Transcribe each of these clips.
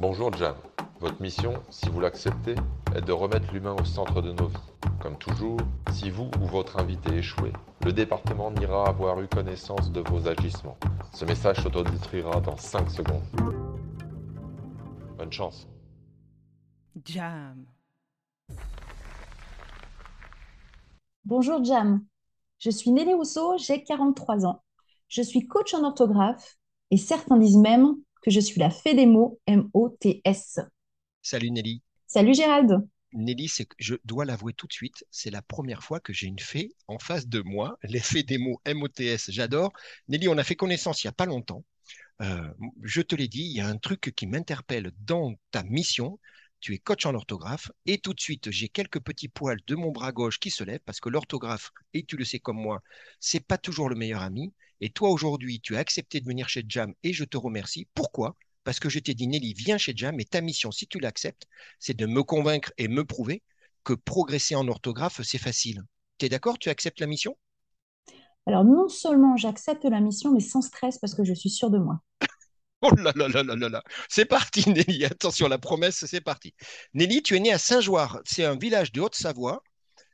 Bonjour Jam. Votre mission, si vous l'acceptez, est de remettre l'humain au centre de nos vies. Comme toujours, si vous ou votre invité échouez, le département n'ira avoir eu connaissance de vos agissements. Ce message s'autodétruira dans 5 secondes. Bonne chance. Jam. Bonjour Jam, je suis Nelly Rousseau, j'ai 43 ans. Je suis coach en orthographe et certains disent même que je suis la fée des mots M-O-T-S. Salut Nelly. Salut Gérald. Nelly, c'est que je dois l'avouer tout de suite, c'est la première fois que j'ai une fée en face de moi. L'effet des mots M-O-T-S, j'adore. Nelly, on a fait connaissance il n'y a pas longtemps. Euh, je te l'ai dit, il y a un truc qui m'interpelle dans ta mission. Tu es coach en orthographe et tout de suite, j'ai quelques petits poils de mon bras gauche qui se lèvent parce que l'orthographe, et tu le sais comme moi, c'est pas toujours le meilleur ami. Et toi, aujourd'hui, tu as accepté de venir chez Jam et je te remercie. Pourquoi? Parce que je t'ai dit, Nelly, viens chez Jam et ta mission, si tu l'acceptes, c'est de me convaincre et me prouver que progresser en orthographe, c'est facile. Tu es d'accord? Tu acceptes la mission? Alors non seulement j'accepte la mission, mais sans stress parce que je suis sûre de moi. Oh là là là là là là. C'est parti, Nelly. Attention, la promesse, c'est parti. Nelly, tu es née à Saint-Joire. C'est un village de Haute-Savoie.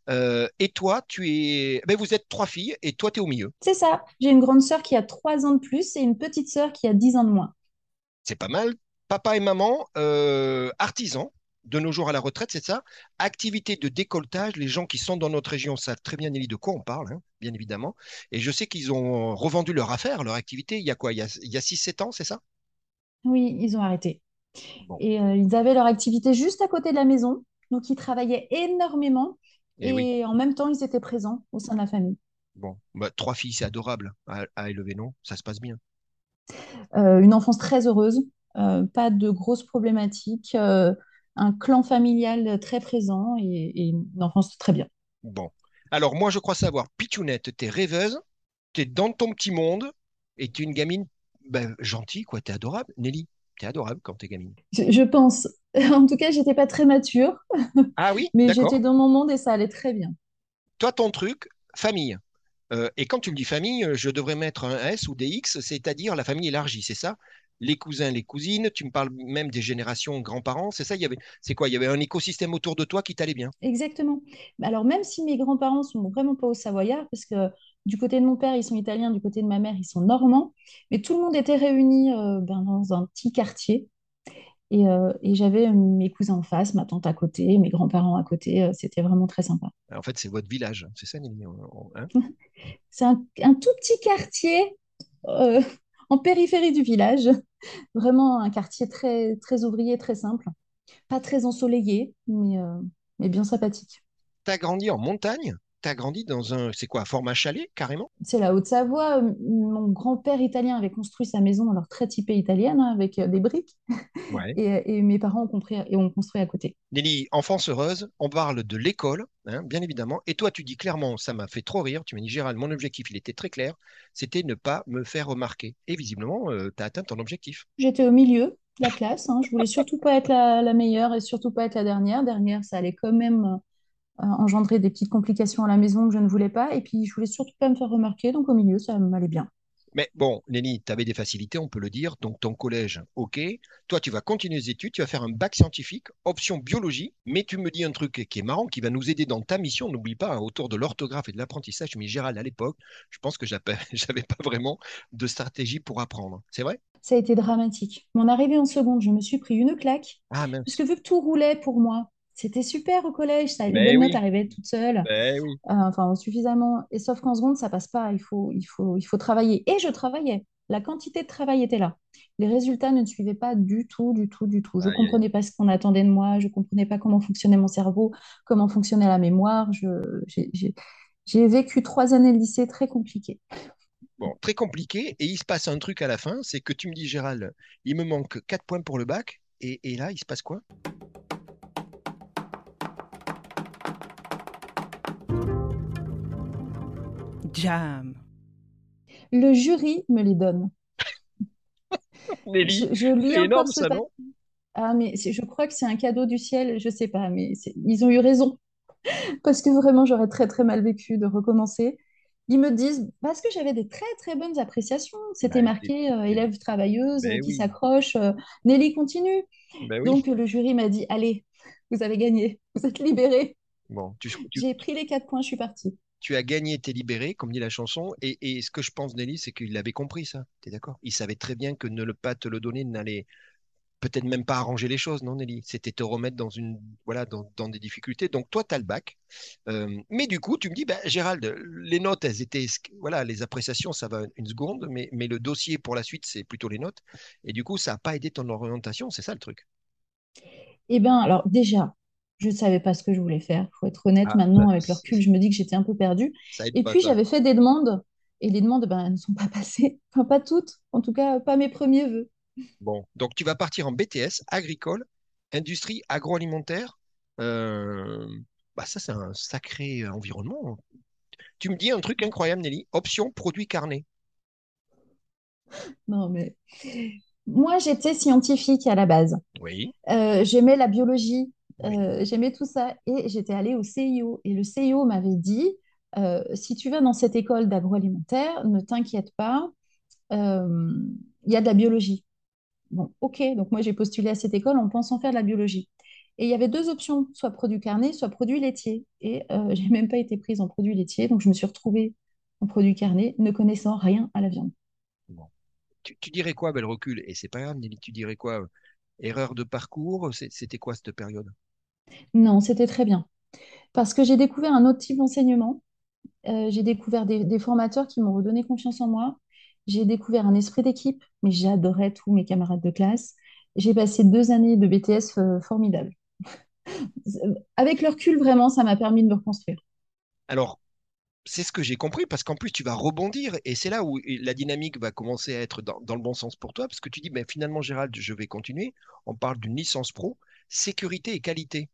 Euh, et toi, tu es. Ben, vous êtes trois filles et toi, tu es au milieu. C'est ça. J'ai une grande sœur qui a 3 ans de plus et une petite sœur qui a 10 ans de moins. C'est pas mal. Papa et maman, euh, artisans, de nos jours à la retraite, c'est ça. Activité de décolletage. Les gens qui sont dans notre région savent très bien, Nelly, de quoi on parle, hein, bien évidemment. Et je sais qu'ils ont revendu leur affaire, leur activité, il y a quoi? Il y a, il y a 6-7 ans, c'est ça? Oui, ils ont arrêté. Bon. Et euh, ils avaient leur activité juste à côté de la maison. Donc ils travaillaient énormément Eh et oui. en même temps, ils étaient présents au sein de la famille. Bon, Bah, trois filles, c'est adorable à, à élever, non? Ça se passe bien. Euh, une enfance très heureuse, euh, pas de grosses problématiques, un clan familial très présent et, et une enfance très bien. Bon. Alors, moi, je crois savoir, Pitounette, t'es rêveuse, t'es dans ton petit monde et t'es une gamine ben, gentille, quoi. T'es adorable. Nelly, t'es adorable quand t'es gamine. Je, pense. En tout cas, j'étais pas très mature, Ah oui, mais j'étais dans mon monde et ça allait très bien. Toi, ton truc, famille. Euh, et quand tu me dis famille, euh, je devrais mettre un S ou des X, c'est-à-dire la famille élargie, c'est ça? Les cousins, les cousines, tu me parles même des générations grands-parents, c'est ça? Il y avait, c'est quoi? Il y avait un écosystème autour de toi qui t'allait bien? Exactement. Alors, même si mes grands-parents sont vraiment pas au Savoyard, parce que du côté de mon père, ils sont italiens, du côté de ma mère, ils sont normands, mais tout le monde était réuni euh, ben, dans un petit quartier. Et, euh, et j'avais mes cousins en face, ma tante à côté, mes grands-parents à côté. euh, c'était vraiment très sympa. En fait, c'est votre village, c'est ça, Nelly? Hein? C'est un, un tout petit quartier euh, en périphérie du village. Vraiment un quartier très, très ouvrier, très simple. Pas très ensoleillé, mais, euh, mais bien sympathique. T'as grandi en montagne? T'as grandi dans un, c'est quoi, un format chalet, carrément? C'est la Haute-Savoie. Euh, Mon grand-père italien avait construit sa maison, alors très typée italienne, hein, avec euh, des briques. Ouais. Et, et mes parents ont, compris, et ont construit à côté. Nelly, enfance heureuse, on parle de l'école, hein, bien évidemment. Et toi, tu dis clairement, ça m'a fait trop rire. Tu m'as dit, Gérald, mon objectif, il était très clair, c'était ne pas me faire remarquer. Et visiblement, tu as atteint ton objectif. J'étais au milieu de la classe. Hein. Je voulais surtout pas être la, la meilleure et surtout pas être la dernière. Dernière, ça allait quand même euh, engendrer des petites complications à la maison que je ne voulais pas. Et puis, je voulais surtout pas me faire remarquer. Donc, au milieu, ça m'allait bien. Mais bon, Nelly, tu avais des facilités, on peut le dire. Donc, ton collège, OK. Toi, tu vas continuer les études, tu vas faire un bac scientifique, option biologie. Mais tu me dis un truc qui est marrant, qui va nous aider dans ta mission. N'oublie pas, hein, autour de l'orthographe et de l'apprentissage. Mais Gérald, à l'époque, je pense que j'avais pas vraiment de stratégie pour apprendre. C'est vrai? Ça a été dramatique. Mon arrivée en seconde, je me suis pris une claque. Ah Parce que vu que tout roulait pour moi, c'était super au collège. Ça, les bonnes notes oui, arrivaient toutes seules. ben oui. Euh, enfin, suffisamment. Et sauf qu'en seconde, ça passe pas. Il faut, il faut, il faut travailler. Et je travaillais. La quantité de travail était là. Les résultats ne suivaient pas du tout, du tout, du tout. Je aïe. comprenais pas ce qu'on attendait de moi. Je comprenais pas comment fonctionnait mon cerveau, comment fonctionnait la mémoire. J'ai vécu trois années de lycée très compliquées. Bon, très compliqué. Et il se passe un truc à la fin, c'est que tu me dis, Gérald, il me manque 4 points pour le bac. Et, et là, il se passe quoi? Jam. Le jury me les donne. Nelly, Je, je lis c'est encore énorme ce ça, papier. non? Ah, mais c'est- je crois que c'est un cadeau du ciel. Je sais pas, mais c'est- ils ont eu raison. Parce que vraiment, j'aurais très, très mal vécu de recommencer. Ils me disent, parce que j'avais des très très bonnes appréciations. C'était Bah, marqué euh, élève travailleuse euh, ben qui oui, s'accroche. euh, Nelly continue. ben oui. Donc le jury m'a dit, allez, vous avez gagné, vous êtes libérés. Bon, tu, tu, J'ai pris les quatre points, je suis partie. Tu as gagné, t'es libéré, comme dit la chanson. Et, ce que je pense, Nelly, c'est qu'il avait compris ça. T'es d'accord? Il savait très bien que ne pas te le donner n'allait peut-être même pas arranger les choses, non, Nelly? C'était te remettre dans une, voilà, dans, des difficultés. Donc, toi, tu as le bac. Euh, mais du coup, tu me dis, bah, Gérald, les notes, elles étaient, voilà, les appréciations, ça va une seconde, mais, mais le dossier pour la suite, c'est plutôt les notes. Et du coup, ça n'a pas aidé ton orientation, c'est ça le truc? Eh bien, alors déjà, je ne savais pas ce que je voulais faire. Il faut être honnête, Ah, maintenant, ça, avec le recul, je me dis que j'étais un peu perdue. Et puis, j'avais fait des demandes. Et les demandes, ben, elles ne sont pas passées. Enfin, pas toutes. En tout cas, pas mes premiers vœux. Bon, donc tu vas partir en BTS, agricole, industrie agroalimentaire. Euh, bah ça, c'est un sacré environnement. Tu me dis un truc incroyable, Nelly. Option produit carnet. Non, mais moi, j'étais scientifique à la base. Oui, Euh, j'aimais la biologie. Euh, j'aimais tout ça. Et j'étais allée au CIO. Et le CIO m'avait dit, euh, si tu vas dans cette école d'agroalimentaire, ne t'inquiète pas, euh, il y a de la biologie. Bon, ok. Donc moi, j'ai postulé à cette école en pensant faire de la biologie. Et il y avait deux options, soit produit carnet, soit produit laitier. Et euh, j'ai même pas été prise en produit laitier. Donc je me suis retrouvée en produit carnet, ne connaissant rien à la viande. Bon. Tu, tu dirais quoi, bel recul? Et c'est pas grave, Nelly, tu dirais quoi? Erreur de parcours? C'était quoi cette période? Non, c'était très bien. Parce que j'ai découvert un autre type d'enseignement. Euh, j'ai découvert des, formateurs qui m'ont redonné confiance en moi. J'ai découvert un esprit d'équipe, mais j'adorais tous mes camarades de classe. J'ai passé deux années de BTS euh, formidables. Avec le recul, vraiment, ça m'a permis de me reconstruire. Alors, c'est ce que j'ai compris parce qu'en plus, tu vas rebondir et c'est là où la dynamique va commencer à être dans, dans le bon sens pour toi parce que tu dis, ben, finalement, Gérald, je vais continuer. On parle d'une licence pro, sécurité et qualité.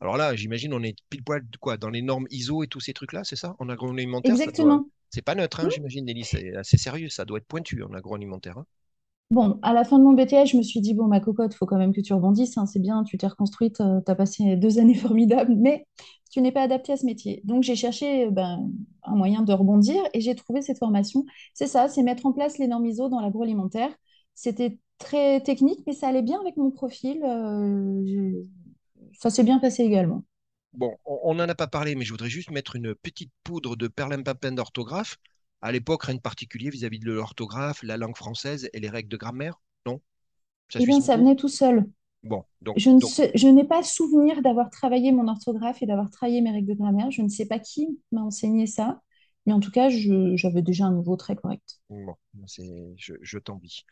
Alors là, j'imagine, on est pile poil quoi, dans les normes ISO et tous ces trucs-là, c'est ça? En agroalimentaire, ça doit... Exactement. C'est pas neutre, hein, j'imagine, Nelly, c'est assez sérieux, ça doit être pointu en agroalimentaire. hein. Bon, à la fin de mon BTS, je me suis dit, bon, ma cocotte, faut quand même que tu rebondisses, hein, c'est bien, tu t'es reconstruite, tu as passé deux années formidables, mais tu n'es pas adaptée à ce métier. Donc, j'ai cherché euh, ben, un moyen de rebondir et j'ai trouvé cette formation. C'est ça, c'est mettre en place les normes ISO dans l'agroalimentaire. C'était très technique, mais ça allait bien avec mon profil. euh, Ça s'est bien passé également. Bon, on n'en a pas parlé, mais je voudrais juste mettre une petite poudre de perlimpinpin d'orthographe. À l'époque, rien de particulier vis-à-vis de l'orthographe, la langue française et les règles de grammaire? Non? Ça Eh bien, ça venait tout seul. Bon, donc, Je ne donc, sais- je n'ai pas souvenir d'avoir travaillé mon orthographe et d'avoir travaillé mes règles de grammaire. Je ne sais pas qui m'a enseigné ça, mais en tout cas, j'avais déjà un niveau très correct. bon, je, je t'envie.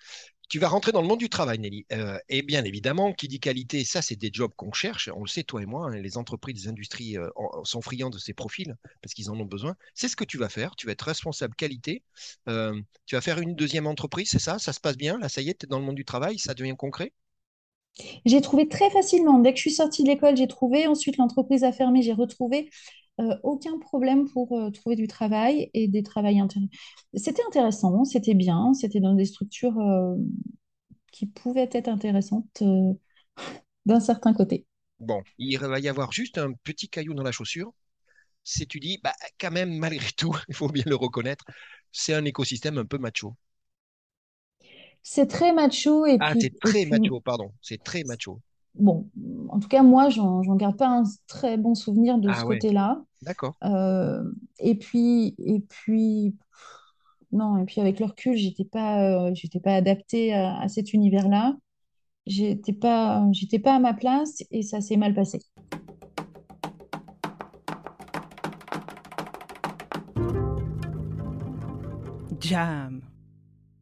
Tu vas rentrer dans le monde du travail, Nelly. Euh, et bien évidemment, qui dit qualité, ça, c'est des jobs qu'on cherche. On le sait, toi et moi, hein, les entreprises, les industries euh, sont friands de ces profils parce qu'ils en ont besoin. C'est ce que tu vas faire. Tu vas être responsable qualité. Euh, tu vas faire une deuxième entreprise, c'est ça? Ça se passe bien? Là, ça y est, tu es dans le monde du travail, ça devient concret? J'ai trouvé très facilement. Dès que je suis sortie de l'école, j'ai trouvé. Ensuite, l'entreprise a fermé, j'ai retrouvé. Euh, aucun problème pour euh, trouver du travail et des travails intéressants. C'était intéressant, c'était bien, c'était dans des structures euh, qui pouvaient être intéressantes d'un certain côté. Bon, il va y avoir juste un petit caillou dans la chaussure. C'est tu dis, bah, quand même, malgré tout, il faut bien le reconnaître, c'est un écosystème un peu macho. C'est très macho et Ah, c'est très puis macho, pardon, c'est très macho. Bon, en tout cas, moi, j'en j'en garde pas un très bon souvenir de ce Ah ouais, côté-là. d'accord. Euh, et puis, et puis, non, et puis avec le recul, j'étais pas, euh, j'étais pas adaptée à, à cet univers-là. J'étais pas, j'étais pas à ma place et ça s'est mal passé. Jam.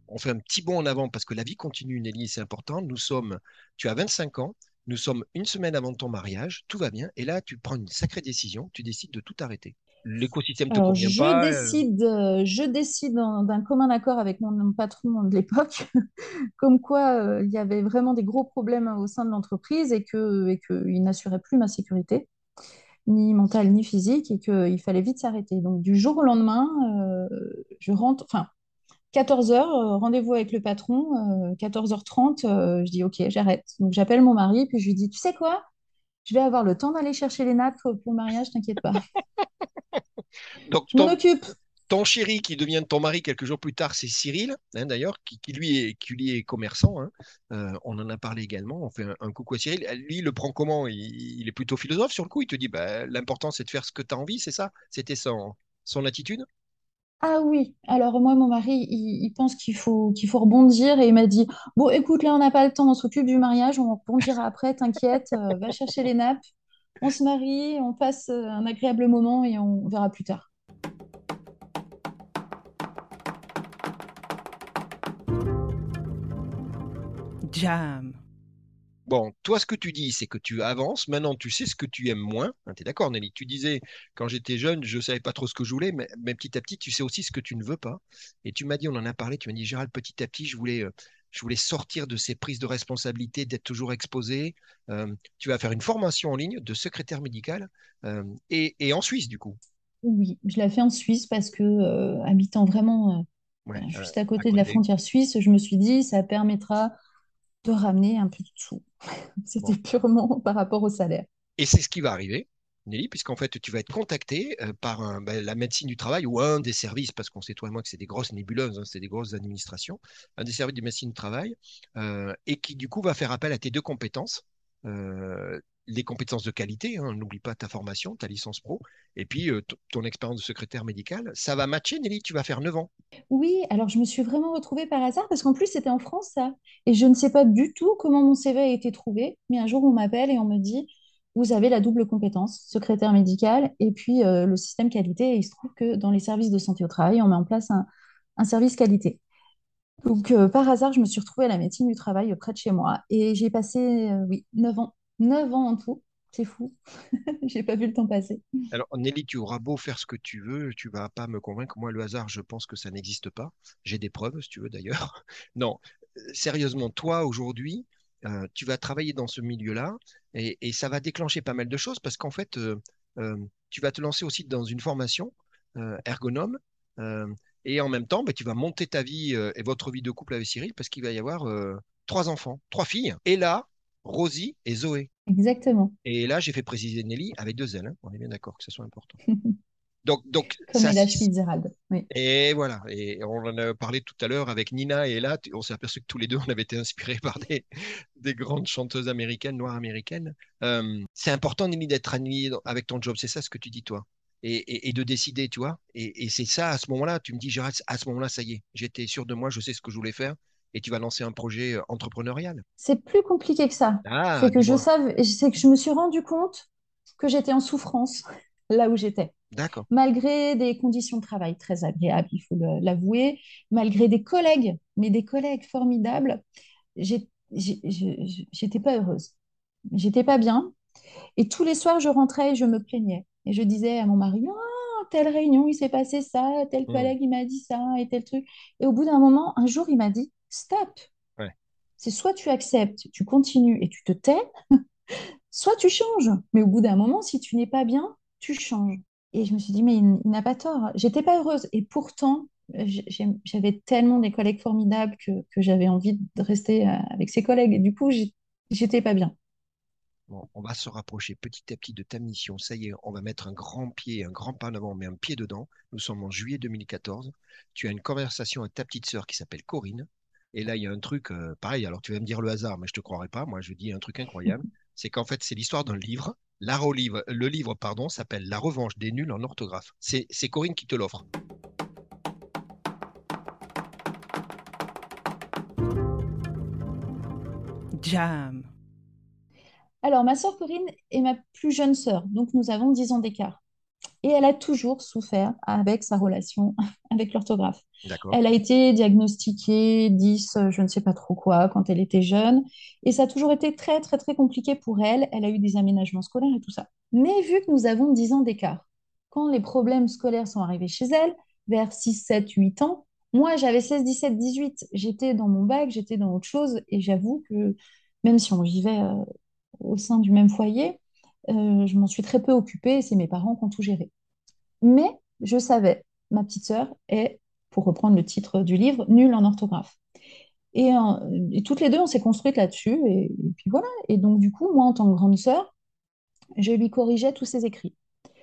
On fait un petit bond en avant parce que la vie continue, Nelly, c'est important. Nous sommes, tu as 25 ans, nous sommes une semaine avant ton mariage, tout va bien, et là, tu prends une sacrée décision, tu décides de tout arrêter. L'écosystème te Alors, convient je pas. euh, décide, euh, je décide d'un commun accord avec mon, mon patron de l'époque, comme quoi euh, il y avait vraiment des gros problèmes au sein de l'entreprise et que, et qu'il n'assurait plus ma sécurité, ni mentale ni physique, et qu'il fallait vite s'arrêter. Donc, du jour au lendemain, euh, je rentre, enfin, 14 heures, euh, rendez-vous avec le patron, euh, 14h30, euh, je dis OK, j'arrête. Donc, j'appelle mon mari, puis je lui dis, tu sais quoi? Je vais avoir le temps d'aller chercher les nappes pour le mariage, t'inquiète pas. Donc, Je m'en ton, occupe. ton chéri qui devient ton mari quelques jours plus tard, c'est Cyril, hein, d'ailleurs, qui, qui, lui est, qui lui est commerçant. Hein. Euh, on en a parlé également. On fait un, un coucou à Cyril. Lui, il le prend comment? Il, il est plutôt philosophe sur le coup. Il te dit bah, l'important, c'est de faire ce que tu as envie, c'est ça? C'était son, son attitude? Ah oui, alors moi, mon mari, il, pense qu'il faut, qu'il faut rebondir et il m'a dit, bon, écoute, là, on n'a pas le temps, on s'occupe du mariage, on rebondira après, t'inquiète, euh, va chercher les nappes, on se marie, on passe euh, un agréable moment et on verra plus tard. Jam. Bon, toi, ce que tu dis, c'est que tu avances. Maintenant, tu sais ce que tu aimes moins. tu es d'accord, Nelly? Tu disais, quand j'étais jeune, je ne savais pas trop ce que je voulais, mais, mais petit à petit, tu sais aussi ce que tu ne veux pas. Et tu m'as dit, on en a parlé, tu m'as dit, Gérald, petit à petit, je voulais, euh, je voulais sortir de ces prises de responsabilité, d'être toujours exposé. Euh, tu vas faire une formation en ligne de secrétaire médical euh, et, et en Suisse, du coup. Oui, je l'ai fait en Suisse parce que, euh, habitant vraiment Ouais, juste à à côté de la frontière suisse, je me suis dit, ça permettra de ramener un peu de sous. Bon. C'était purement par rapport au salaire. Et c'est ce qui va arriver, Nelly, puisqu'en fait, tu vas être contacté euh, par un- ben, la médecine du travail ou un des services, parce qu'on sait toi et moi que c'est des grosses nébuleuses, hein, c'est des grosses administrations, un des services de médecine du travail, euh, et qui du coup va faire appel à tes deux compétences, euh, les compétences de qualité, hein, n'oublie pas ta formation, ta licence pro, et puis euh, ton expérience de secrétaire médical. Ça va matcher, Nelly, tu vas faire 9 ans. Oui, alors je me suis vraiment retrouvée par hasard parce qu'en plus c'était en France ça. Et je ne sais pas du tout comment mon CV a été trouvé, mais un jour on m'appelle et on me dit, vous avez la double compétence, secrétaire médical et puis euh, le système qualité. Et il se trouve que dans les services de santé au travail, on met en place un, service qualité. Donc euh, par hasard, je me suis retrouvée à la médecine du travail près de chez moi et j'ai passé, oui, 9 ans. 9 ans en tout. C'est fou. J'ai pas vu le temps passer. Alors, Nelly, tu auras beau faire ce que tu veux, tu vas pas me convaincre. Moi, le hasard, je pense que ça n'existe pas. J'ai des preuves, si tu veux, d'ailleurs. Non, euh, sérieusement, toi, aujourd'hui, euh, tu vas travailler dans ce milieu-là et, ça va déclencher pas mal de choses parce qu'en fait, euh, tu vas te lancer aussi dans une formation ergonome et en même temps, bah, tu vas monter ta vie et votre vie de couple avec Cyril parce qu'il va y avoir trois enfants, trois filles. Et là, Rosie et Zoé. Exactement. Et là, j'ai fait préciser Nelly avec deux L. hein. On est bien d'accord que ce soit important. Donc, donc Comme ça, est la Fitzgerald. Oui. et voilà. Et on en a parlé tout à l'heure avec Nina. Et là, on s'est aperçu que tous les deux, on avait été inspirés par des, des grandes chanteuses américaines, noires américaines. Euh, c'est important, Nelly, d'être aligné dans- avec ton job. C'est ça ce que tu dis, toi. Et, et- et de décider, tu vois. Et, et c'est ça, à ce moment-là, tu me dis, Gérald, à ce moment-là, ça y est, j'étais sûr de moi, je sais ce que je voulais faire. Et tu vas lancer un projet euh, entrepreneurial. C'est plus compliqué que ça. Ah, C'est que je savais, c'est que je me suis rendu compte que j'étais en souffrance là où j'étais. D'accord. Malgré des conditions de travail très agréables, il faut l'avouer, malgré des collègues, mais des collègues formidables, j'étais pas heureuse. J'étais pas bien. Et tous les soirs, je rentrais et je me plaignais. Et je disais à mon mari, ah, telle réunion, il s'est passé ça, tel Hmm. collègue, il m'a dit ça, et tel truc. Et au bout d'un moment, un jour, il m'a dit, stop. Ouais. C'est soit tu acceptes, tu continues et tu te tais, soit tu changes. Mais au bout d'un moment, si tu n'es pas bien, tu changes. Et je me suis dit, mais il, il n'a pas tort. J'étais pas heureuse. Et pourtant, j'avais tellement des collègues formidables que, que j'avais envie de rester euh, avec ces collègues. Et du coup, j'étais pas bien. Bon, on va se rapprocher petit à petit de ta mission. Ça y est, on va mettre un grand pied, un grand pas en avant, mais un pied dedans. Nous sommes en juillet 2014. Tu as une conversation avec ta petite sœur qui s'appelle Corinne. Et là, il y a un truc, euh, pareil, alors tu vas me dire le hasard, mais je te croirais pas. Moi, je dis un truc incroyable. C'est qu'en fait, c'est l'histoire d'un livre. La relive- le livre, pardon, s'appelle La revanche des nuls en orthographe. C'est c'est Corinne qui te l'offre. Jam. Alors, ma sœur Corinne est ma plus jeune sœur, donc nous avons 10 ans d'écart. Et elle a toujours souffert avec sa relation avec l'orthographe. Elle a été diagnostiquée 10, euh, je ne sais pas trop quoi, quand elle était jeune. Et ça a toujours été très, très, très compliqué pour elle. Elle a eu des aménagements scolaires et tout ça. Mais vu que nous avons 10 ans d'écart, quand les problèmes scolaires sont arrivés chez elle, vers 6, 7, 8 ans, moi j'avais 16, 17, 18. J'étais dans mon bac, j'étais dans autre chose. Et j'avoue que même si on vivait euh, au sein du même foyer, euh, je m'en suis très peu occupée. et C'est mes parents qui ont tout géré. Mais je savais, ma petite sœur est, pour reprendre le titre du livre, nulle en orthographe. Et, euh, et toutes les deux, on s'est construites là-dessus. Et, et puis voilà. Et donc, du coup, moi, en tant que grande sœur, je lui corrigeais tous ses écrits.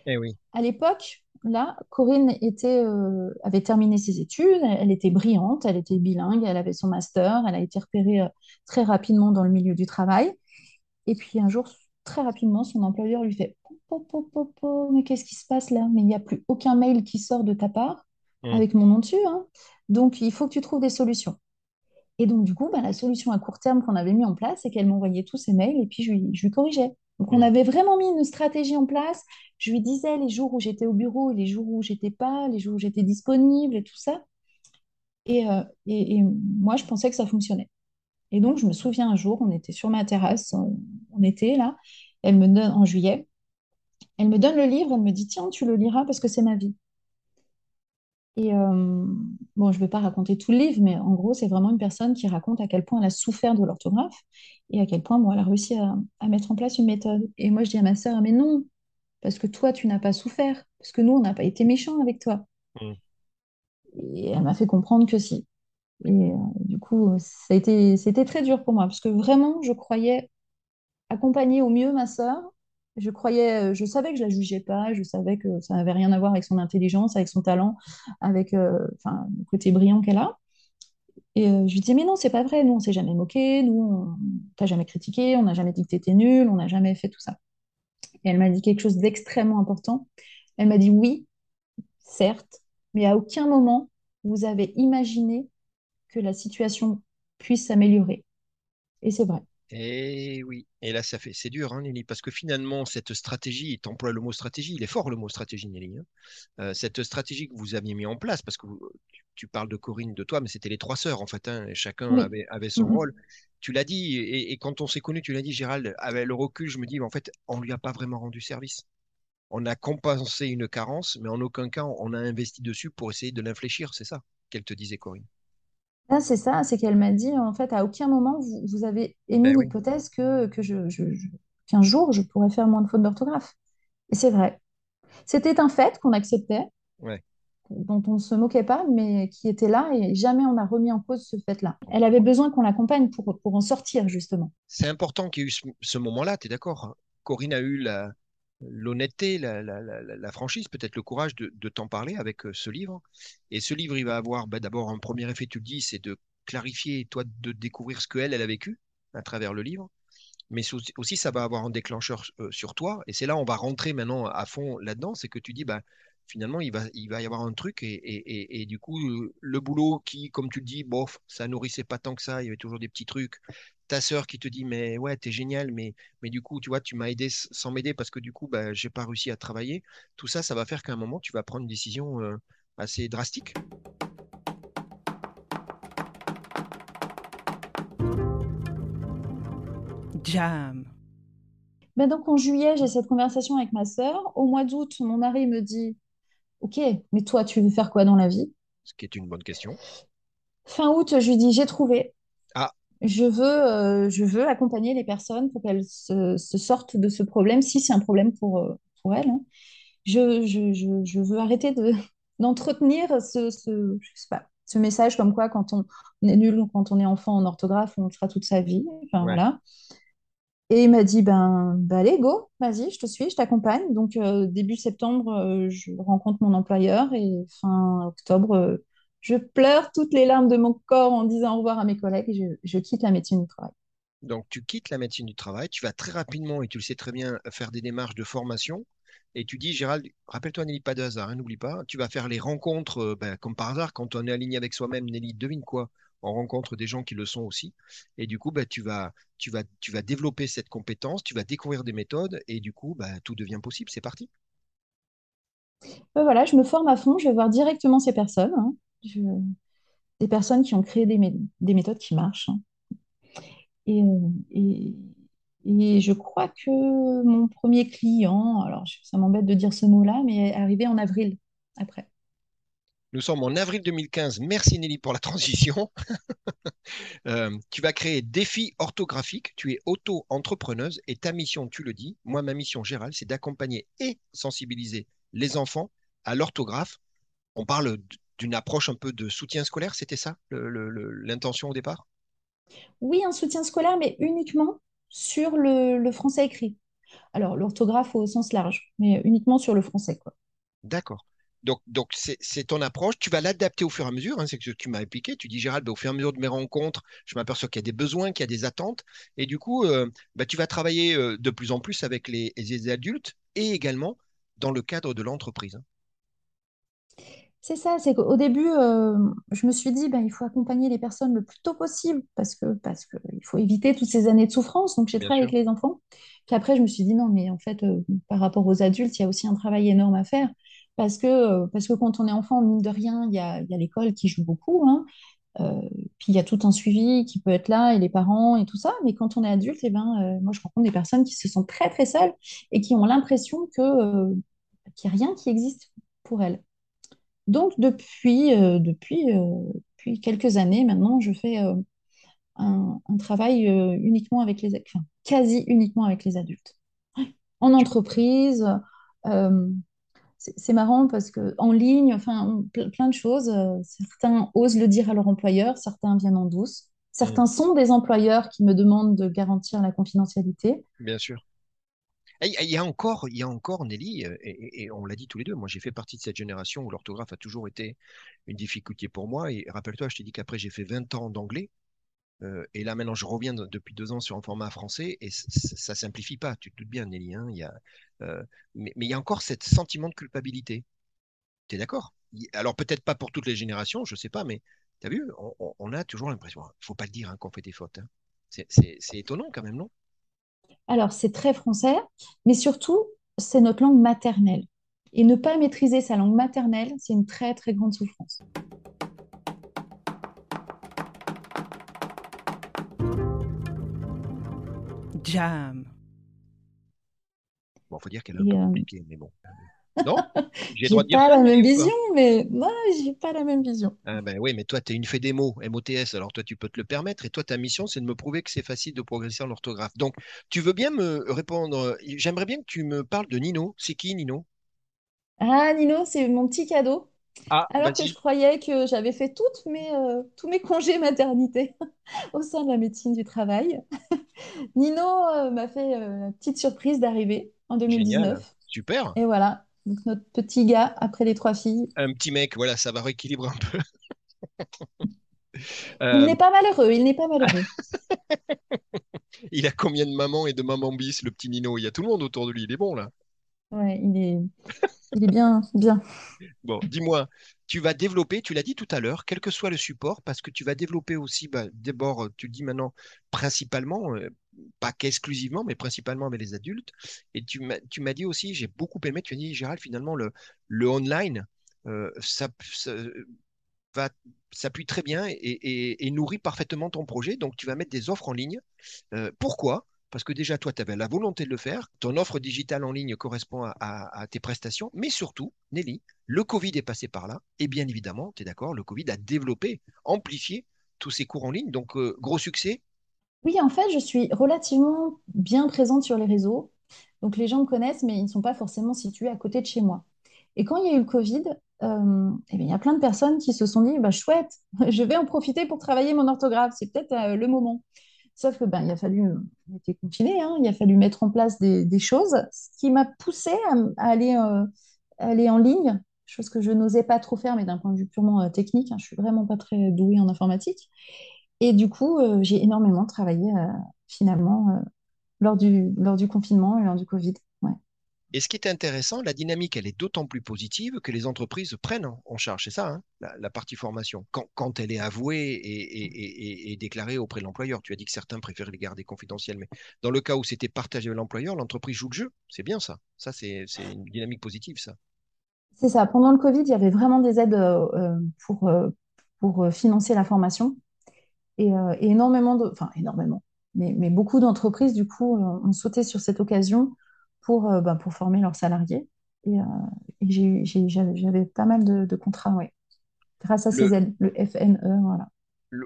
Eh oui. À l'époque, moment-là, Corinne était, euh, avait terminé ses études, elle, elle était brillante, elle était bilingue, elle avait son master, elle a été repérée euh, très rapidement dans le milieu du travail. Et puis un jour, très rapidement, son employeur lui fait Po, po, Mais qu'est-ce qui se passe là? Mais il n'y a plus aucun mail qui sort de ta part Hmm. avec mon nom dessus, hein. Donc il faut que tu trouves des solutions. Et donc, du coup, bah, la solution à court terme qu'on avait mis en place, c'est qu'elle m'envoyait tous ses mails et puis je lui, je lui corrigeais. Donc, on Hmm. avait vraiment mis une stratégie en place. Je lui disais les jours où j'étais au bureau, et les jours où j'étais pas, les jours où j'étais disponible et tout ça. Et, euh, et, et moi, je pensais que ça fonctionnait. Et donc, je me souviens un jour, on était sur ma terrasse, on, on était là, elle me donne, en juillet, elle me donne le livre, elle me dit, tiens, tu le liras parce que c'est ma vie. Et euh, bon, je ne vais pas raconter tout le livre, mais en gros, c'est vraiment une personne qui raconte à quel point elle a souffert de l'orthographe et à quel point bon, elle a réussi à, à mettre en place une méthode. Et moi, je dis à ma sœur, mais non, parce que toi, tu n'as pas souffert, parce que nous, on n'a pas été méchants avec toi. Hmm. Et elle m'a fait comprendre que si. Et euh, du coup, ça a été, c'était très dur pour moi, parce que vraiment, je croyais accompagner au mieux ma sœur. Je croyais, euh, je savais que je la jugeais pas, je savais que ça n'avait rien à voir avec son intelligence, avec son talent, avec euh, le côté brillant qu'elle a. Et euh, je lui disais, mais non, c'est pas vrai, nous, on s'est jamais moqué, nous, on t'a jamais critiqué, on n'a jamais dit que t'étais nul, on n'a jamais fait tout ça. Et elle m'a dit quelque chose d'extrêmement important. Elle m'a dit, oui, certes, mais à aucun moment, vous avez imaginé que la situation puisse s'améliorer. Et c'est vrai. Et oui, et là ça fait, c'est dur, hein, Nelly, parce que finalement cette stratégie, tu emploies le mot stratégie, il est fort le mot stratégie, Nelly. hein. Euh, cette stratégie que vous aviez mis en place, parce que vous- tu, parles de Corinne, de toi, mais c'était les trois sœurs en fait, hein, et chacun Oui. avait, avait son Mhm. rôle. Tu l'as dit, et, et quand on s'est connus, tu l'as dit, Gérald, avec le recul, je me dis, en fait, on lui a pas vraiment rendu service. On a compensé une carence, mais en aucun cas on a investi dessus pour essayer de l'infléchir, c'est ça qu'elle te disait, Corinne? Là, c'est ça, c'est qu'elle m'a dit, en fait, à aucun moment, vous, vous avez émis Ben oui. l'hypothèse que, que je, je- je- qu'un jour, je pourrais faire moins de fautes d'orthographe. Et c'est vrai. C'était un fait qu'on acceptait, Ouais. dont on ne se moquait pas, mais qui était là et jamais on n'a remis en cause ce fait-là. Elle avait besoin qu'on l'accompagne pour, pour en sortir, justement. C'est important qu'il y ait eu ce, ce moment-là, tu es d'accord? Corinne a eu la, l'honnêteté, la, la, la, franchise, peut-être le courage de, de t'en parler avec euh, ce livre. Et ce livre, il va avoir bah, d'abord un premier effet, tu le dis, c'est de clarifier, toi, de découvrir ce qu'elle, elle a vécu à travers le livre. Mais aussi, ça va avoir un déclencheur euh, sur toi. Et c'est là, on va rentrer maintenant à fond là-dedans. C'est que tu dis, bah, finalement, il va, il va y avoir un truc. Et, et, et, et du coup, le boulot qui, comme tu le dis, bof, ça nourrissait pas tant que ça. Il y avait toujours des petits trucs. Ta sœur qui te dit, mais ouais, t'es génial, mais, mais du coup, tu vois, tu m'as aidé sans m'aider parce que du coup, bah, j'ai pas réussi à travailler. Tout ça, ça va faire qu'à un moment, tu vas prendre une décision euh, assez drastique. Jam. Ben donc, en juillet, j'ai cette conversation avec ma sœur. Au mois d'août, mon mari me dit, OK, mais toi, tu veux faire quoi dans la vie? Ce qui est une bonne question. Fin août, je lui dis, j'ai trouvé. Je veux, euh, je veux accompagner les personnes pour qu'elles se, se sortent de ce problème, si c'est un problème pour, euh, pour elles. hein. Je, je, je, je veux arrêter de, d'entretenir ce, ce, je sais pas, ce message comme quoi quand on, on est nul ou quand on est enfant en orthographe, on le sera toute sa vie. Enfin, ouais. voilà. Et il m'a dit, ben, ben allez, go, vas-y, je te suis, je t'accompagne. Donc, euh, début septembre, euh, je rencontre mon employeur et fin octobre, euh, je pleure toutes les larmes de mon corps en disant au revoir à mes collègues et je, je quitte la médecine du travail. Donc, tu quittes la médecine du travail, tu vas très rapidement, et tu le sais très bien, faire des démarches de formation. Et tu dis, Gérald, rappelle-toi, Nelly, pas de hasard, hein, n'oublie pas, tu vas faire les rencontres, euh, ben, comme par hasard, quand on est aligné avec soi-même, Nelly, devine quoi? On rencontre des gens qui le sont aussi. Et du coup, ben, tu vas, tu vas, tu vas développer cette compétence, tu vas découvrir des méthodes, et du coup, ben, tout devient possible. C'est parti. Voilà, je me forme à fond, je vais voir directement ces personnes, hein. Des personnes qui ont créé des, mé- des méthodes qui marchent. hein. Et, euh, et, et je crois que mon premier client, alors ça m'embête de dire ce mot-là, mais est arrivé en avril après. Nous sommes en avril 2015. Merci Nelly pour la transition. Euh, tu vas créer Défi orthographique. Tu es auto-entrepreneuse et ta mission, tu le dis, moi, ma mission, Gérald, c'est d'accompagner et sensibiliser les enfants à l'orthographe. On parle d'une approche un peu de soutien scolaire, c'était ça l'intention au départ? Oui, un soutien scolaire, mais uniquement sur le, le français écrit. Alors, l'orthographe au sens large, mais uniquement sur le français, quoi. D'accord. Donc, donc c'est ton approche. Tu vas l'adapter au fur et à mesure. Hein, c'est ce que tu m'as expliqué. Tu dis, Gérald, bah, au fur et à mesure de mes rencontres, je m'aperçois qu'il y a des besoins, qu'il y a des attentes. Et du coup, euh, bah, tu vas travailler euh, de plus en plus avec les, les adultes et également dans le cadre de l'entreprise. hein. C'est ça, c'est qu'au début, euh, je me suis dit, ben, il faut accompagner les personnes le plus tôt possible parce que, parce que il faut éviter toutes ces années de souffrance. Donc, j'ai travaillé sûr. avec les enfants. Puis après, je me suis dit, non, mais en fait, euh, par rapport aux adultes, il y a aussi un travail énorme à faire parce que, euh, parce que quand on est enfant, mine de rien, il y a, il y a l'école qui joue beaucoup, hein. Puis il y a tout un suivi qui peut être là et les parents et tout ça. Mais quand on est adulte, eh ben, moi, je rencontre des personnes qui se sentent très, très seules et qui ont l'impression que, qu'il n'y a rien qui existe pour elles. Donc, depuis, euh, depuis, euh, depuis quelques années maintenant, je fais euh, un, un travail uniquement avec les, enfin, quasi uniquement avec les adultes. En entreprise, c'est marrant parce que en ligne, enfin, on- plein de choses. certains osent le dire à leur employeur, certains viennent en douce. Mm, Certains sont des employeurs qui me demandent de garantir la confidentialité. bien sûr. Il y a encore, il y a encore, Nelly, euh, et, on l'a dit tous les deux, moi j'ai fait partie de cette génération où l'orthographe a toujours été une difficulté pour moi. Et rappelle-toi, je t'ai dit qu'après j'ai fait 20 ans d'anglais. euh, et là maintenant je reviens de- depuis deux ans sur un format français et ça simplifie pas, tu te doutes bien, Nelly. hein, y a, euh, mais, il y a encore ce sentiment de culpabilité. Tu es d'accord? Alors peut-être pas pour toutes les générations, je sais pas, mais tu as vu, on, a toujours l'impression, il faut pas le dire hein, qu'on fait des fautes. hein. C'est étonnant quand même, non? Alors, c'est très français, mais surtout, c'est notre langue maternelle. Et ne pas maîtriser sa langue maternelle, c'est une très, très grande souffrance. Jam. Bon, faut dire qu'elle est un peu euh, compliquée, mais bon. Non? J'ai droit de dire pas la même vision, mais moi, j'ai pas la même vision. Ah ben oui, mais toi, tu es une fée des mots, MOTS, alors toi, tu peux te le permettre. Et toi, ta mission, c'est de me prouver que c'est facile de progresser en orthographe. Donc, tu veux bien me répondre euh, J'aimerais bien que tu me parles de Nino. C'est qui, Nino? Ah, Nino, c'est mon petit cadeau. Ah, Alors que je croyais que j'avais fait toutes mes, euh, tous mes congés maternité au sein de la médecine du travail. Nino euh, m'a fait euh, la petite surprise d'arriver en Génial. 2019. Super. Et voilà, donc notre petit gars après les trois filles. Un petit mec, voilà, ça va rééquilibrer un peu. Il n'est pas malheureux, il n'est pas malheureux. il a combien de mamans et de mamans bis, le petit Nino? Il y a tout le monde autour de lui, il est bon, là. Ouais, il est, il est bien, bien. Bon, dis-moi, tu vas développer, tu l'as dit tout à l'heure, quel que soit le support, parce que tu vas développer aussi, bah, d'abord, tu le dis maintenant, principalement, euh, pas qu'exclusivement, mais principalement avec les adultes. Et tu m'as, dit aussi, j'ai beaucoup aimé, tu as dit, Gérald, finalement, le, le online, euh, ça, va, s'appuie très bien et, nourrit parfaitement ton projet. Donc, tu vas mettre des offres en ligne. Euh, pourquoi? Parce que déjà, toi, tu avais la volonté de le faire. Ton offre digitale en ligne correspond à tes prestations. Mais surtout, Nelly, le Covid est passé par là. Et bien évidemment, tu es d'accord, le Covid a développé, amplifié tous ces cours en ligne. Donc, euh, gros succès. Oui, en fait, je suis relativement bien présente sur les réseaux. Donc les gens me connaissent, mais ils ne sont pas forcément situés à côté de chez moi. Et quand il y a eu le Covid, euh, eh bien, il y a plein de personnes qui se sont dit, bah, chouette, je vais en profiter pour travailler mon orthographe. C'est peut-être euh, le moment. Sauf que ben, il a fallu, on était confinés, hein, il a fallu mettre en place des, choses, ce qui m'a poussée à, euh, aller en ligne, chose que je n'osais pas trop faire, mais d'un point de vue purement technique, hein, je suis vraiment pas très douée en informatique. Et du coup, euh, j'ai énormément travaillé euh, finalement euh, lors du, lors du confinement et lors du Covid. Ouais. Et ce qui est intéressant, la dynamique, elle est d'autant plus positive que les entreprises prennent en charge. C'est ça, hein, la, la partie formation. Quand, quand elle est avouée et, et- et- et- et déclarée auprès de l'employeur. Tu as dit que certains préféraient les garder confidentielles, mais dans le cas où c'était partagé avec l'employeur, l'entreprise joue le jeu. C'est bien ça. Ça, c'est une dynamique positive, ça. C'est ça. Pendant le Covid, il y avait vraiment des aides euh, pour, euh, pour financer la formation et, euh, et énormément de, enfin énormément, mais, mais beaucoup d'entreprises du coup euh, ont sauté sur cette occasion pour, euh, bah, pour former leurs salariés. Et, j'avais, pas mal de, de contrats, ouais, grâce à ces Le, aides, le FNE, voilà.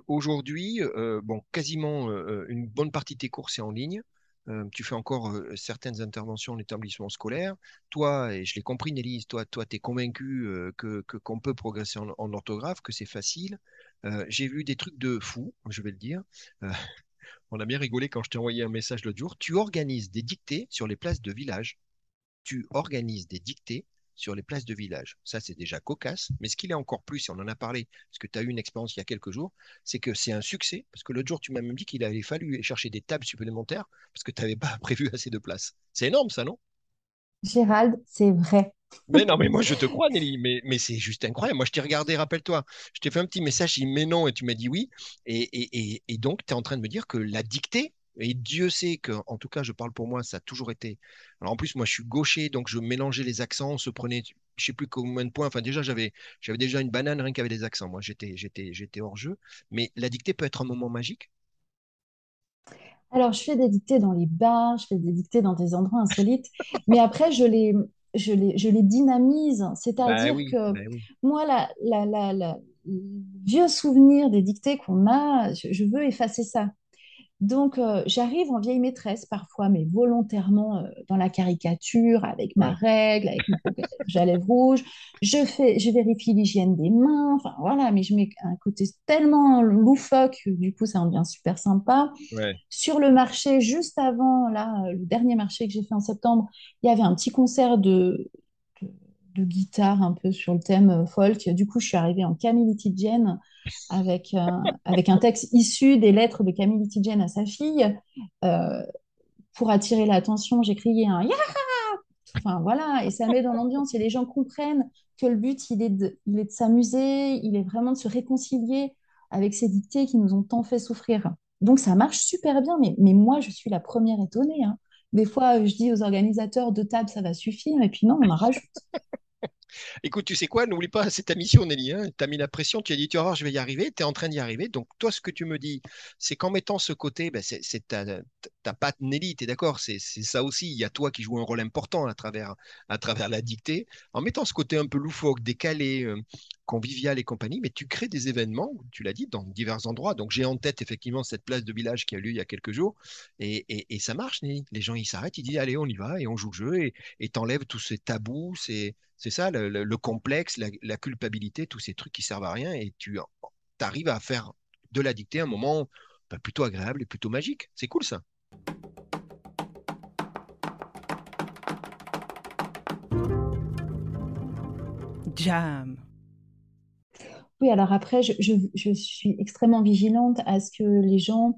aujourd'hui, bon, quasiment une bonne partie de tes cours, c'est en ligne. Euh, tu fais encore euh, certaines interventions en établissement scolaire. Toi, et je l'ai compris, Nelly, toi, toi, tu es convaincu euh, que, qu'on peut progresser en, en orthographe, que c'est facile. Euh, j'ai vu des trucs de fou, je vais le dire. Euh, on a bien rigolé quand je t'ai envoyé un message l'autre jour. Tu organises des dictées sur les places de village. Tu organises des dictées sur les places de village. Ça, c'est déjà cocasse. Mais ce qu'il est encore plus, et on en a parlé, parce que tu as eu une expérience il y a quelques jours, c'est que c'est un succès. Parce que l'autre jour, tu m'as même dit qu'il avait fallu chercher des tables supplémentaires parce que tu n'avais pas prévu assez de place. C'est énorme, ça, non? Gérald, c'est vrai. Mais non, mais moi je te crois, Nelly, mais, c'est juste incroyable. Moi je t'ai regardé, rappelle-toi, je t'ai fait un petit message, dit mais non, et tu m'as dit oui. Et, donc tu es en train de me dire que la dictée, et Dieu sait que, en tout cas, je parle pour moi, ça a toujours été. Alors en plus, moi, je suis gaucher, donc je mélangeais les accents, on se prenait, je sais plus combien de points. Enfin, déjà, j'avais, déjà une banane rien qu'avec des accents. Moi, j'étais, j'étais, j'étais hors jeu. Mais la dictée peut être un moment magique? Alors, je fais des dictées dans les bars, je fais des dictées dans des endroits insolites, mais après, je les, je les, je les dynamise. C'est-à-dire Bah oui, que bah oui. moi, la, la, la, la- le vieux souvenir des dictées qu'on a, je, je veux effacer ça. Donc, euh, j'arrive en vieille maîtresse parfois, mais volontairement euh, dans la caricature, avec ma règle, avec mon rouge à lèvres rouge. Je fais, je vérifie l'hygiène des mains. Enfin, voilà, mais je mets un côté tellement loufoque, du coup, ça en devient super sympa. Ouais. Sur le marché, juste avant, là, euh, le dernier marché que j'ai fait en septembre, il y avait un petit concert de, de, de guitare un peu sur le thème folk. Du coup, je suis arrivée en Camille Tidjen avec, avec un texte issu des lettres de Camille Tidjen à sa fille. Euh, pour attirer l'attention, j'ai crié un Ya! Enfin, voilà, et ça met dans l'ambiance et les gens comprennent que le but, il est de, il est de s'amuser, il est vraiment de se réconcilier avec ces dictées qui nous ont tant fait souffrir. Donc ça marche super bien, mais, mais moi, je suis la première étonnée. hein. Des fois, je dis aux organisateurs, deux tables, ça va suffire, et puis non, on en rajoute. Écoute, tu sais quoi, n'oublie pas, c'est ta mission, Nelly. Hein. Tu as mis la pression, tu as dit, tu vas je vais y arriver, tu es en train d'y arriver. Donc, toi, ce que tu me dis, c'est qu'en mettant ce côté, ben, c'est ta, patte Nelly, tu es d'accord? C'est ça aussi. Il y a toi qui joues un rôle important à travers, à travers la dictée. En mettant ce côté un peu loufoque, décalé, euh, convivial et compagnie, mais tu crées des événements, tu l'as dit, dans divers endroits. Donc, j'ai en tête effectivement cette place de village qui a eu lieu il y a quelques jours. Et, et, ça marche. Les gens, ils s'arrêtent, ils disent, allez, on y va et on joue le jeu et t'enlèves tous ces tabous, ces c'est ça, le, le- le complexe, la, la culpabilité, tous ces trucs qui servent à rien, et tu arrives à faire de la dictée un moment bah, plutôt agréable et plutôt magique. C'est cool ça. Jam. Oui, alors après, je, je- je suis extrêmement vigilante à ce que les gens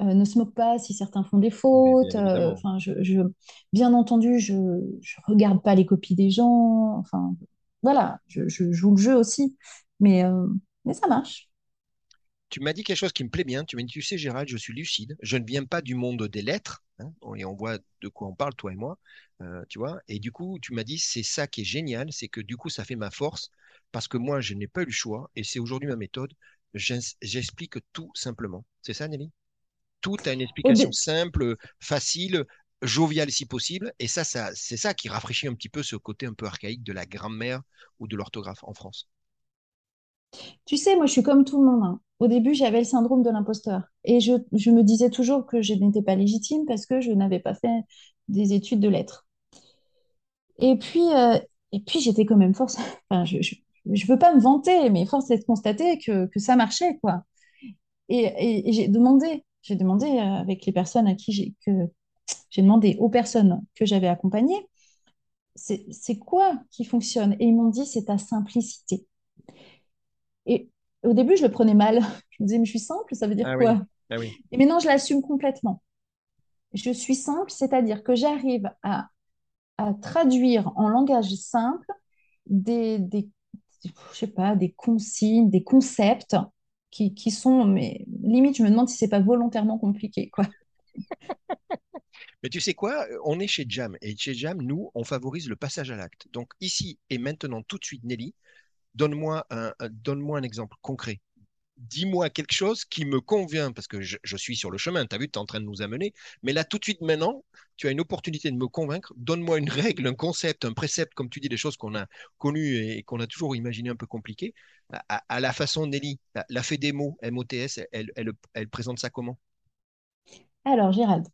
euh, ne se moquent pas si certains font des fautes. euh, évidemment. Enfin, je, je- bien entendu, je ne regarde pas les copies des gens. Enfin, voilà, je, je joue le jeu aussi. Mais, euh, mais ça marche. Tu m'as dit quelque chose qui me plaît bien. Tu m'as dit, tu sais, Gérald, je suis lucide. Je ne viens pas du monde des lettres. hein, et on voit de quoi on parle, toi et moi. tu vois. Et du coup, tu m'as dit, c'est ça qui est génial. C'est que du coup, ça fait ma force. Parce que moi, je n'ai pas eu le choix. Et c'est aujourd'hui ma méthode. J'explique tout simplement. C'est ça, Nelly? Tout a une Au explication simple, facile, joviale si possible. Et ça, ça, c'est ça qui rafraîchit un petit peu ce côté un peu archaïque de la grammaire ou de l'orthographe en France. Tu sais, moi, je suis comme tout le monde. hein. Au début, j'avais le syndrome de l'imposteur. Et je, je me disais toujours que je n'étais pas légitime parce que je n'avais pas fait des études de lettres. Et puis, euh, et puis j'étais quand même force. Enfin, je, je, je veux pas me vanter, mais force est de constater que, que ça marchait, quoi. Et, et- et j'ai demandé, j'ai demandé euh, avec les personnes à qui j'ai que j'ai demandé aux personnes que j'avais accompagnées, c'est c'est quoi qui fonctionne? Et ils m'ont dit, c'est ta simplicité. Et au début, je le prenais mal. Je me disais, mais je suis simple, ça veut dire Ah oui, quoi? ah oui. Et maintenant, je l'assume complètement. Je suis simple, c'est-à-dire que j'arrive à, à traduire en langage simple des, des, je sais pas, des consignes, des concepts qui, qui sont, mais limite, je me demande si c'est pas volontairement compliqué, quoi. Mais tu sais quoi? On est chez Jam. Et chez Jam, nous, on favorise le passage à l'acte. Donc ici et maintenant, tout de suite, Nelly, donne-moi donne-moi un exemple concret. Dis-moi quelque chose qui me convient, parce que je, je suis sur le chemin, tu as vu, tu es en train de nous amener, mais là, tout de suite, maintenant, tu as une opportunité de me convaincre. Donne-moi une règle, un concept, un précepte, comme tu dis, des choses qu'on a connues et qu'on a toujours imaginé un peu compliquées. À, à- à la façon, Nelly, la, la fait des mots, MOTS, elle, elle, elle présente ça comment? Alors, Gérald,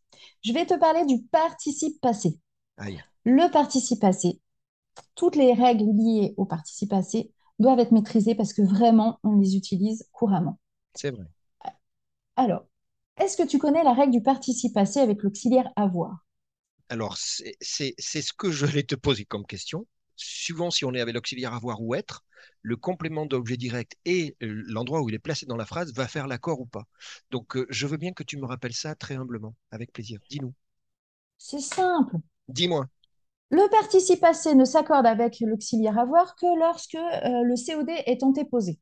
je vais te parler du participe passé. Aïe, Le participe passé, toutes les règles liées au participe passé doivent être maîtrisées parce que vraiment, on les utilise couramment. c'est vrai. Alors, est-ce que tu connais la règle du participe passé avec l'auxiliaire avoir? Alors, c'est ce que je vais te poser comme question. suivant si on est avec l'auxiliaire avoir ou être, le complément d'objet direct et euh, l'endroit où il est placé dans la phrase va faire l'accord ou pas. Donc, euh, je veux bien que tu me rappelles ça très humblement, avec plaisir. Dis-nous. C'est simple. Dis-moi. Le participe passé ne s'accorde avec l'auxiliaire avoir que lorsque euh, le COD est antéposé.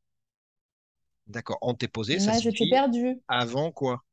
D'accord. Antéposé, ça Là, je t'ai perdu. avant quoi?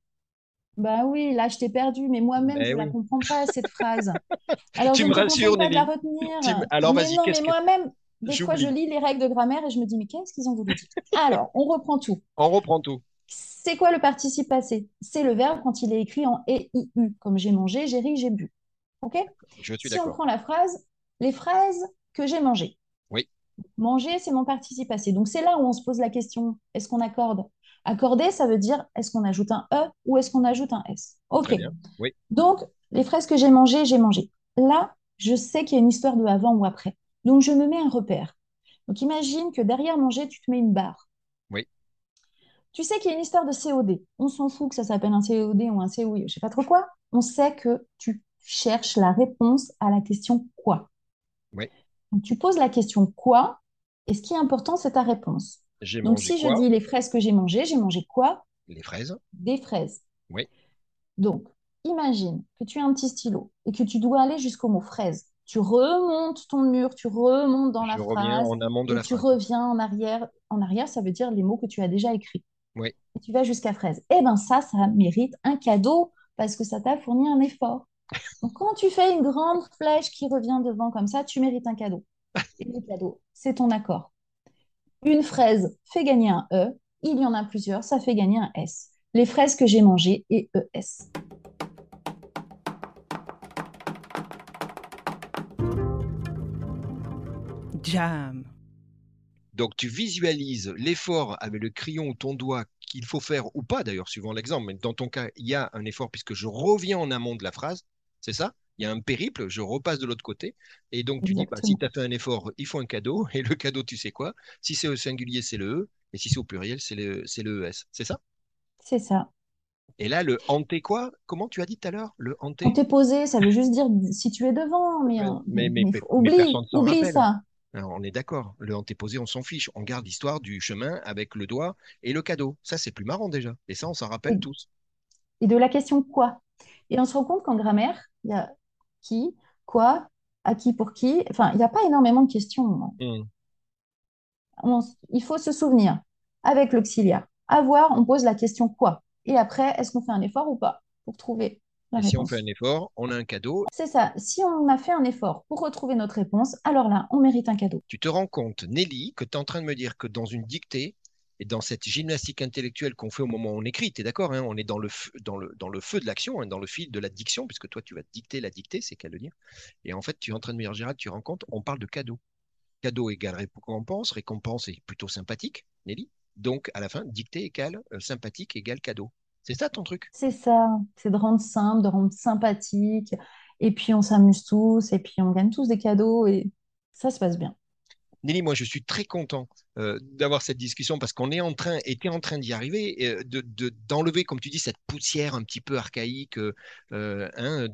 Bah oui, là, je t'ai perdu, mais moi-même, Ben je ne la comprends pas, cette phrase. Alors, Tu je me rassures, Nelly. me- Alors, vas-y, non, qu'est-ce mais que- moi-même, des fois, je lis les règles de grammaire et je me dis, mais qu'est-ce qu'ils ont voulu dire? Alors, on reprend tout. On reprend tout. C'est quoi le participe passé? C'est le verbe quand il est écrit en EIU, comme j'ai mangé, j'ai ri, j'ai bu. OK? Je suis Si on prend la phrase, les phrases que j'ai mangées. Oui. Manger, c'est mon participe passé. Donc, c'est là où on se pose la question, est-ce qu'on accorde? Accorder, ça veut dire, est-ce qu'on ajoute un E ou est-ce qu'on ajoute un S? OK. Oui. Donc, les fraises que j'ai mangées, j'ai mangé. Là, je sais qu'il y a une histoire de avant ou après. Donc, je me mets un repère. Donc, imagine que derrière manger, tu te mets une barre. Oui. Tu sais qu'il y a une histoire de COD. On s'en fout que ça s'appelle un COD ou un COI, je sais pas trop quoi. On sait que tu cherches la réponse à la question quoi. Oui. Donc, tu poses la question quoi, et ce qui est important, c'est ta réponse. J'ai Donc, mangé si je dis les fraises que j'ai mangées, j'ai mangé quoi? Les fraises. Des fraises. Oui. Donc, imagine que tu as un petit stylo et que tu dois aller jusqu'au mot fraise. Tu remontes ton mur, tu remontes dans la Je phrase en amont de la tu phrase. reviens en arrière. En arrière, ça veut dire les mots que tu as déjà écrits. Oui. Et tu vas jusqu'à fraise. Eh bien, ça, ça mérite un cadeau parce que ça t'a fourni un effort. Donc, quand tu fais une grande flèche qui revient devant comme ça, tu mérites un cadeau. Et le cadeau, c'est ton accord. Une fraise fait gagner un E, il y en a plusieurs, ça fait gagner un S. Les fraises que j'ai mangées et E ES. Jam. Donc, tu visualises l'effort avec le crayon ou ton doigt qu'il faut faire ou pas, d'ailleurs, suivant l'exemple. Mais dans ton cas, il y a un effort puisque je reviens en amont de la phrase. C'est ça? Il y a un périple, je repasse de l'autre côté. Et donc, tu dis, bah, si tu as fait un effort, il faut un cadeau. Et le cadeau, tu sais quoi? Si c'est au singulier, c'est le E. Et si c'est au pluriel, c'est le, c'est le ES. C'est ça? C'est ça. Et là, le hanté quoi? Comment tu as dit tout à l'heure? Le hanté? Quand t'es posé, ça veut juste dire si tu es devant, mais, Mais- euh, mais- mais- oublie, oublie ça. Alors, on est d'accord. Le antéposé, on s'en fiche. On garde l'histoire du chemin avec le doigt et le cadeau. Ça, c'est plus marrant déjà. Et ça, on s'en rappelle tous. Et de la question quoi? Et on se rend compte qu'en grammaire, il y a qui, quoi, à qui, pour qui. Enfin, il n'y a pas énormément de questions. Hmm. On il faut se souvenir, avec l'auxiliaire, avoir, on pose la question quoi. Et après, est-ce qu'on fait un effort ou pas pour trouver la Et si on réponse? fait un effort, on a un cadeau. C'est ça. Si on a fait un effort pour retrouver notre réponse, alors là, on mérite un cadeau. Tu te rends compte, Nelly, que tu es en train de me dire que dans une dictée et dans cette gymnastique intellectuelle qu'on fait au moment où on écrit, tu es d'accord, hein, on est dans le feu, dans le, dans le feu de l'action, hein, dans le fil de la diction, puisque toi, tu vas dicter la dictée, c'est qu'à le dire. Et en fait, tu es en train de me dire, Gérald, tu rends compte, on parle de cadeau. Cadeau égale récompense, récompense est plutôt sympathique, Nelly. Donc, à la fin, dictée égale euh, sympathique égale cadeau. C'est ça ton truc? C'est ça, c'est de rendre simple, de rendre sympathique, et puis on s'amuse tous, et puis on gagne tous des cadeaux, et ça se passe bien. Nelly, moi, je suis très content euh, d'avoir cette discussion parce qu'on est en train, était en train d'y arriver, euh, de, de- d'enlever, comme tu dis, cette poussière un petit peu archaïque euh, euh, hein,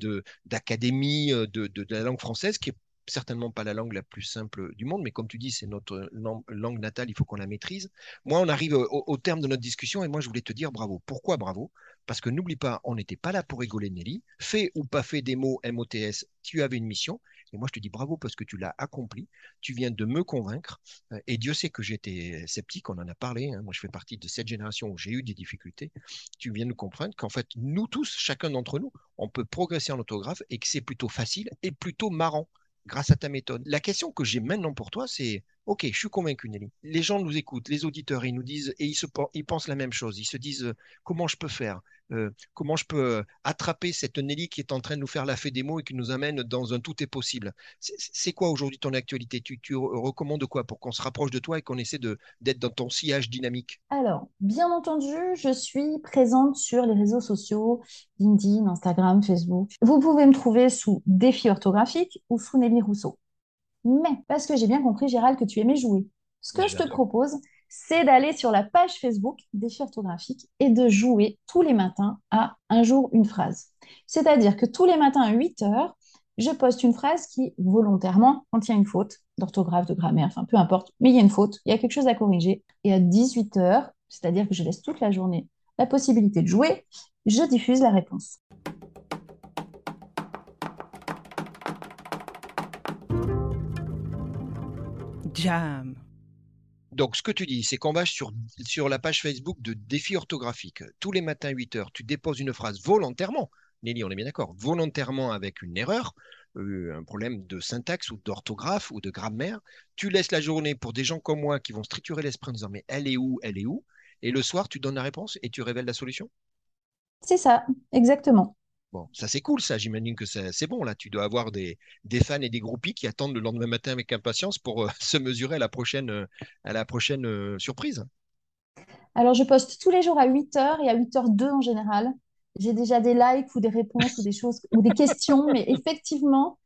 d'académie de la langue française, qui est certainement pas la langue la plus simple du monde, mais comme tu dis, c'est notre lang- langue natale, il faut qu'on la maîtrise. Moi, on arrive au, au terme de notre discussion et moi, je voulais te dire bravo. Pourquoi bravo? Parce que n'oublie pas, on n'était pas là pour rigoler, Nelly. Fait ou pas fait des mots MOTS, tu avais une mission. Et moi, je te dis bravo parce que tu l'as accompli. Tu viens de me convaincre. Euh, Et Dieu sait que j'étais sceptique, on en a parlé. hein. Moi, je fais partie de cette génération où j'ai eu des difficultés. Tu viens nous comprendre qu'en fait, nous tous, chacun d'entre nous, on peut progresser en orthographe et que c'est plutôt facile et plutôt marrant grâce à ta méthode. La question que j'ai maintenant pour toi, c'est Ok, je suis convaincu, Nelly. Les gens nous écoutent, les auditeurs, ils nous disent et ils, se, pen- ils pensent la même chose. Ils se disent euh, comment je peux faire Euh, Comment je peux euh, attraper cette Nelly qui est en train de nous faire la fée des mots et qui nous amène dans un tout est possible? C'est quoi aujourd'hui ton actualité? Tu, tu recommandes quoi pour qu'on se rapproche de toi et qu'on essaie d'être dans ton sillage dynamique? Alors, bien entendu, je suis présente sur les réseaux sociaux, LinkedIn, Instagram, Facebook. Vous pouvez me trouver sous Défi orthographique ou sous Nelly Rousseau. Mais, parce que j'ai bien compris, Gérald, que tu aimais jouer, ce que je te propose, c'est d'aller sur la page Facebook Défi orthographique et de jouer tous les matins à un jour une phrase. C'est-à-dire que tous les matins à 8 heures, je poste une phrase qui volontairement contient une faute d'orthographe, de grammaire, enfin peu importe, mais il y a une faute, il y a quelque chose à corriger. Et à 18h, c'est-à-dire que je laisse toute la journée la possibilité de jouer, je diffuse la réponse. Jam. Donc, ce que tu dis, c'est qu'on va sur, sur la page Facebook de défis orthographiques. Tous les matins à 8 heures, tu déposes une phrase volontairement. Nelly, on est bien d'accord, volontairement avec une erreur, euh, un problème de syntaxe ou d'orthographe ou de grammaire. Tu laisses la journée pour des gens comme moi qui vont se triturer l'esprit en disant mais elle est où, elle est où? Et le soir, tu donnes la réponse et tu révèles la solution? C'est ça, exactement. Bon, ça c'est cool, ça. J'imagine que c'est bon. Là, tu dois avoir des, des, fans et des groupies qui attendent le lendemain matin avec impatience pour euh, se mesurer à la prochaine, euh, à la prochaine euh, surprise. Alors, je poste tous les jours à 8h et à 8h02 en général. J'ai déjà des likes ou des réponses ou des choses ou des questions, mais effectivement,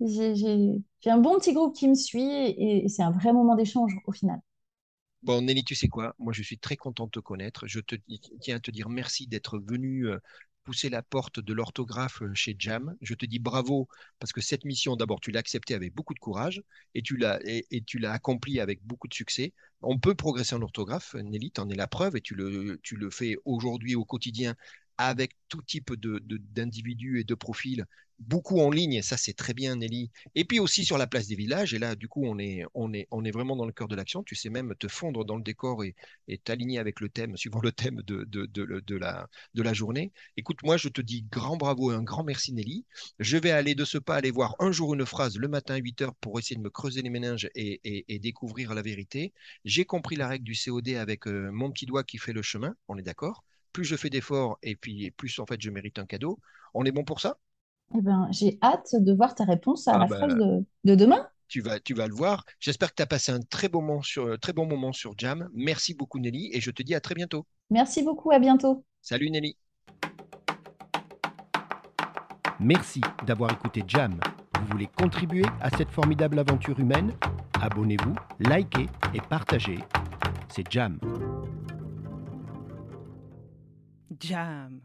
j'ai un bon petit groupe qui me suit et, et c'est un vrai moment d'échange au final. Bon, Nelly, tu sais quoi? Moi, je suis très content de te connaître. Je te tiens à te dire merci d'être venu pousser la porte de l'orthographe euh, chez Jam. Je te dis bravo parce que cette mission, d'abord, tu l'as acceptée avec beaucoup de courage et tu l'as et, tu l'as accomplie avec beaucoup de succès. On peut progresser en orthographe, Nelly, en es la preuve et tu le, tu le fais aujourd'hui au quotidien avec tout type de, d'individus et de profils beaucoup en ligne, ça c'est très bien Nelly. Et puis aussi sur la place des villages, et là du coup on est, on est, on est vraiment dans le cœur de l'action, tu sais même te fondre dans le décor et, t'aligner avec le thème, suivant le thème de, de, la, de la journée. Écoute, moi je te dis grand bravo et un grand merci Nelly. Je vais aller de ce pas aller voir un jour une phrase le matin à 8h pour essayer de me creuser les méninges et, et, découvrir la vérité. J'ai compris la règle du COD avec euh, mon petit doigt qui fait le chemin, on est d'accord plus je fais d'efforts et puis plus en fait je mérite un cadeau. On est bon pour ça? Eh ben, j'ai hâte de voir ta réponse à ah la bah, phrase de, demain. Tu vas, tu vas le voir. J'espère que tu as passé un très bon, moment sur, très bon moment sur Jam. Merci beaucoup Nelly et je te dis à très bientôt. Merci beaucoup, à bientôt. Salut Nelly. Merci d'avoir écouté Jam. Vous voulez contribuer à cette formidable aventure humaine? Abonnez-vous, likez et partagez. C'est Jam. Jam.